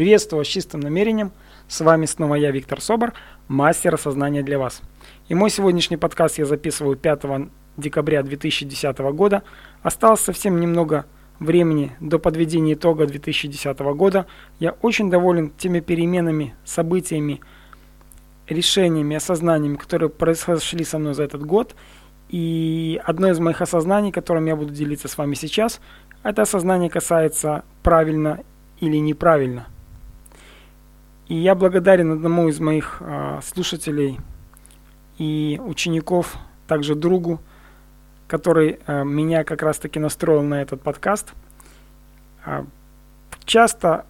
Приветствую вас чистым намерением. С вами снова я, Виктор Собор, мастер осознания для вас. И мой сегодняшний подкаст я записываю 5 декабря 2010 года. Осталось совсем немного времени до подведения итога 2010 года. Я очень доволен теми переменами, событиями, решениями, осознаниями, которые произошли со мной за этот год. И одно из моих осознаний, которым я буду делиться с вами сейчас, это осознание касается правильно или неправильно – и я благодарен одному из моих э, слушателей и учеников, также другу, который э, меня как раз-таки настроил на этот подкаст. Э, часто,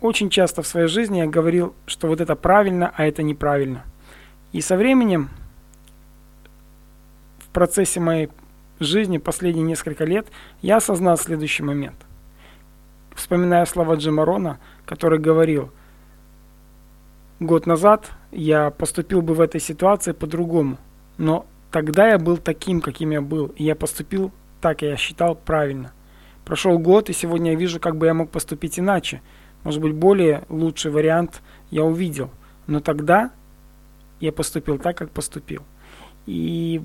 очень часто в своей жизни я говорил, что вот это правильно, а это неправильно. И со временем, в процессе моей жизни последние несколько лет, я осознал следующий момент. Вспоминая слова Джима Рона, который говорил – год назад я поступил бы в этой ситуации по-другому. Но тогда я был таким, каким я был. И я поступил так, я считал правильно. Прошел год, и сегодня я вижу, как бы я мог поступить иначе. Может быть, более лучший вариант я увидел. Но тогда я поступил так, как поступил. И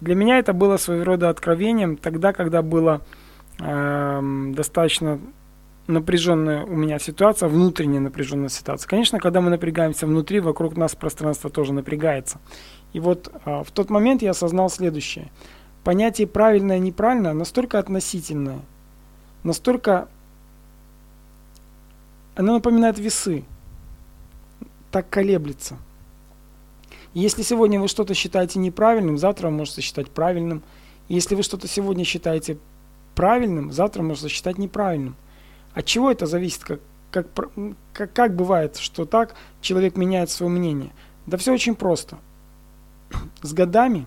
для меня это было своего рода откровением тогда, когда было э, достаточно напряженная у меня ситуация, внутренняя напряженная ситуация. Конечно, когда мы напрягаемся внутри, вокруг нас пространство тоже напрягается. И вот а, в тот момент я осознал следующее. Понятие правильное и неправильное настолько относительное, настолько оно напоминает весы, так колеблется. если сегодня вы что-то считаете неправильным, завтра вы можете считать правильным. если вы что-то сегодня считаете правильным, завтра можете считать неправильным. От чего это зависит? Как, как, как, как бывает, что так человек меняет свое мнение? Да все очень просто. С годами,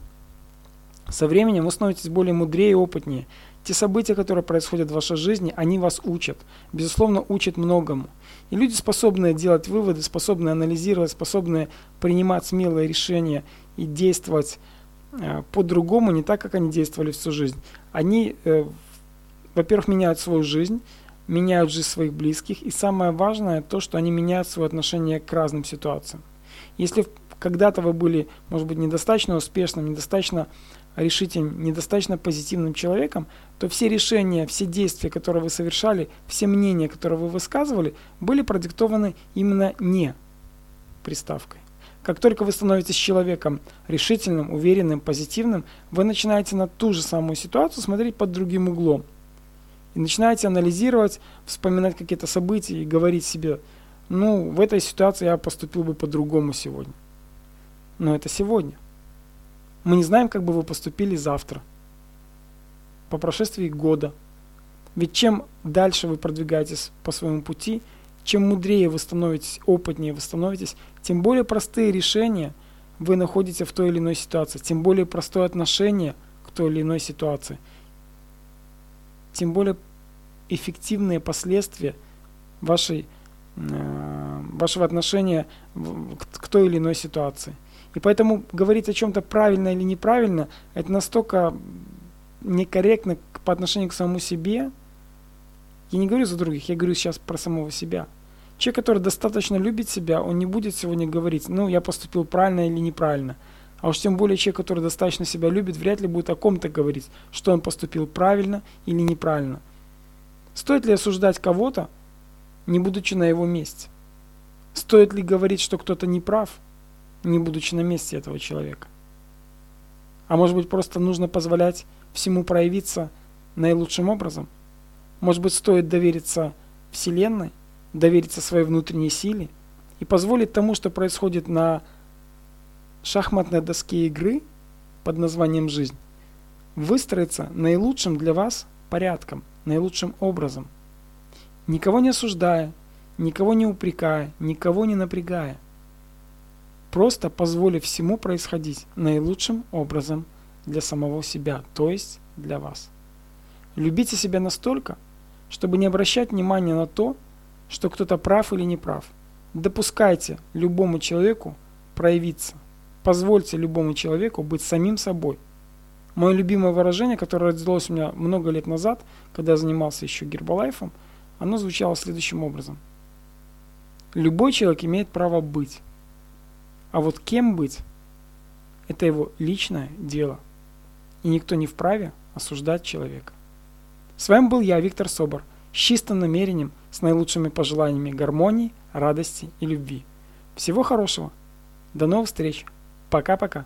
со временем вы становитесь более мудрее и опытнее. Те события, которые происходят в вашей жизни, они вас учат. Безусловно, учат многому. И люди, способные делать выводы, способные анализировать, способные принимать смелые решения и действовать э, по-другому, не так, как они действовали всю жизнь. Они, э, во-первых, меняют свою жизнь, меняют жизнь своих близких, и самое важное то, что они меняют свое отношение к разным ситуациям. Если когда-то вы были, может быть, недостаточно успешным, недостаточно решительным, недостаточно позитивным человеком, то все решения, все действия, которые вы совершали, все мнения, которые вы высказывали, были продиктованы именно не приставкой. Как только вы становитесь человеком решительным, уверенным, позитивным, вы начинаете на ту же самую ситуацию смотреть под другим углом – и начинаете анализировать, вспоминать какие-то события и говорить себе, ну, в этой ситуации я поступил бы по-другому сегодня. Но это сегодня. Мы не знаем, как бы вы поступили завтра, по прошествии года. Ведь чем дальше вы продвигаетесь по своему пути, чем мудрее вы становитесь, опытнее вы становитесь, тем более простые решения вы находите в той или иной ситуации, тем более простое отношение к той или иной ситуации, тем более эффективные последствия вашей, э, вашего отношения к, к той или иной ситуации. И поэтому говорить о чем-то правильно или неправильно, это настолько некорректно по отношению к самому себе. Я не говорю за других, я говорю сейчас про самого себя. Человек, который достаточно любит себя, он не будет сегодня говорить, ну, я поступил правильно или неправильно. А уж тем более человек, который достаточно себя любит, вряд ли будет о ком-то говорить, что он поступил правильно или неправильно. Стоит ли осуждать кого-то, не будучи на его месте? Стоит ли говорить, что кто-то не прав, не будучи на месте этого человека? А может быть просто нужно позволять всему проявиться наилучшим образом? Может быть стоит довериться Вселенной, довериться своей внутренней силе и позволить тому, что происходит на шахматной доске игры под названием «Жизнь», выстроиться наилучшим для вас порядком – наилучшим образом, никого не осуждая, никого не упрекая, никого не напрягая, просто позволив всему происходить наилучшим образом для самого себя, то есть для вас. Любите себя настолько, чтобы не обращать внимания на то, что кто-то прав или не прав. Допускайте любому человеку проявиться. Позвольте любому человеку быть самим собой. Мое любимое выражение, которое родилось у меня много лет назад, когда я занимался еще гербалайфом, оно звучало следующим образом. Любой человек имеет право быть. А вот кем быть – это его личное дело. И никто не вправе осуждать человека. С вами был я, Виктор Собор, с чистым намерением, с наилучшими пожеланиями гармонии, радости и любви. Всего хорошего. До новых встреч. Пока-пока.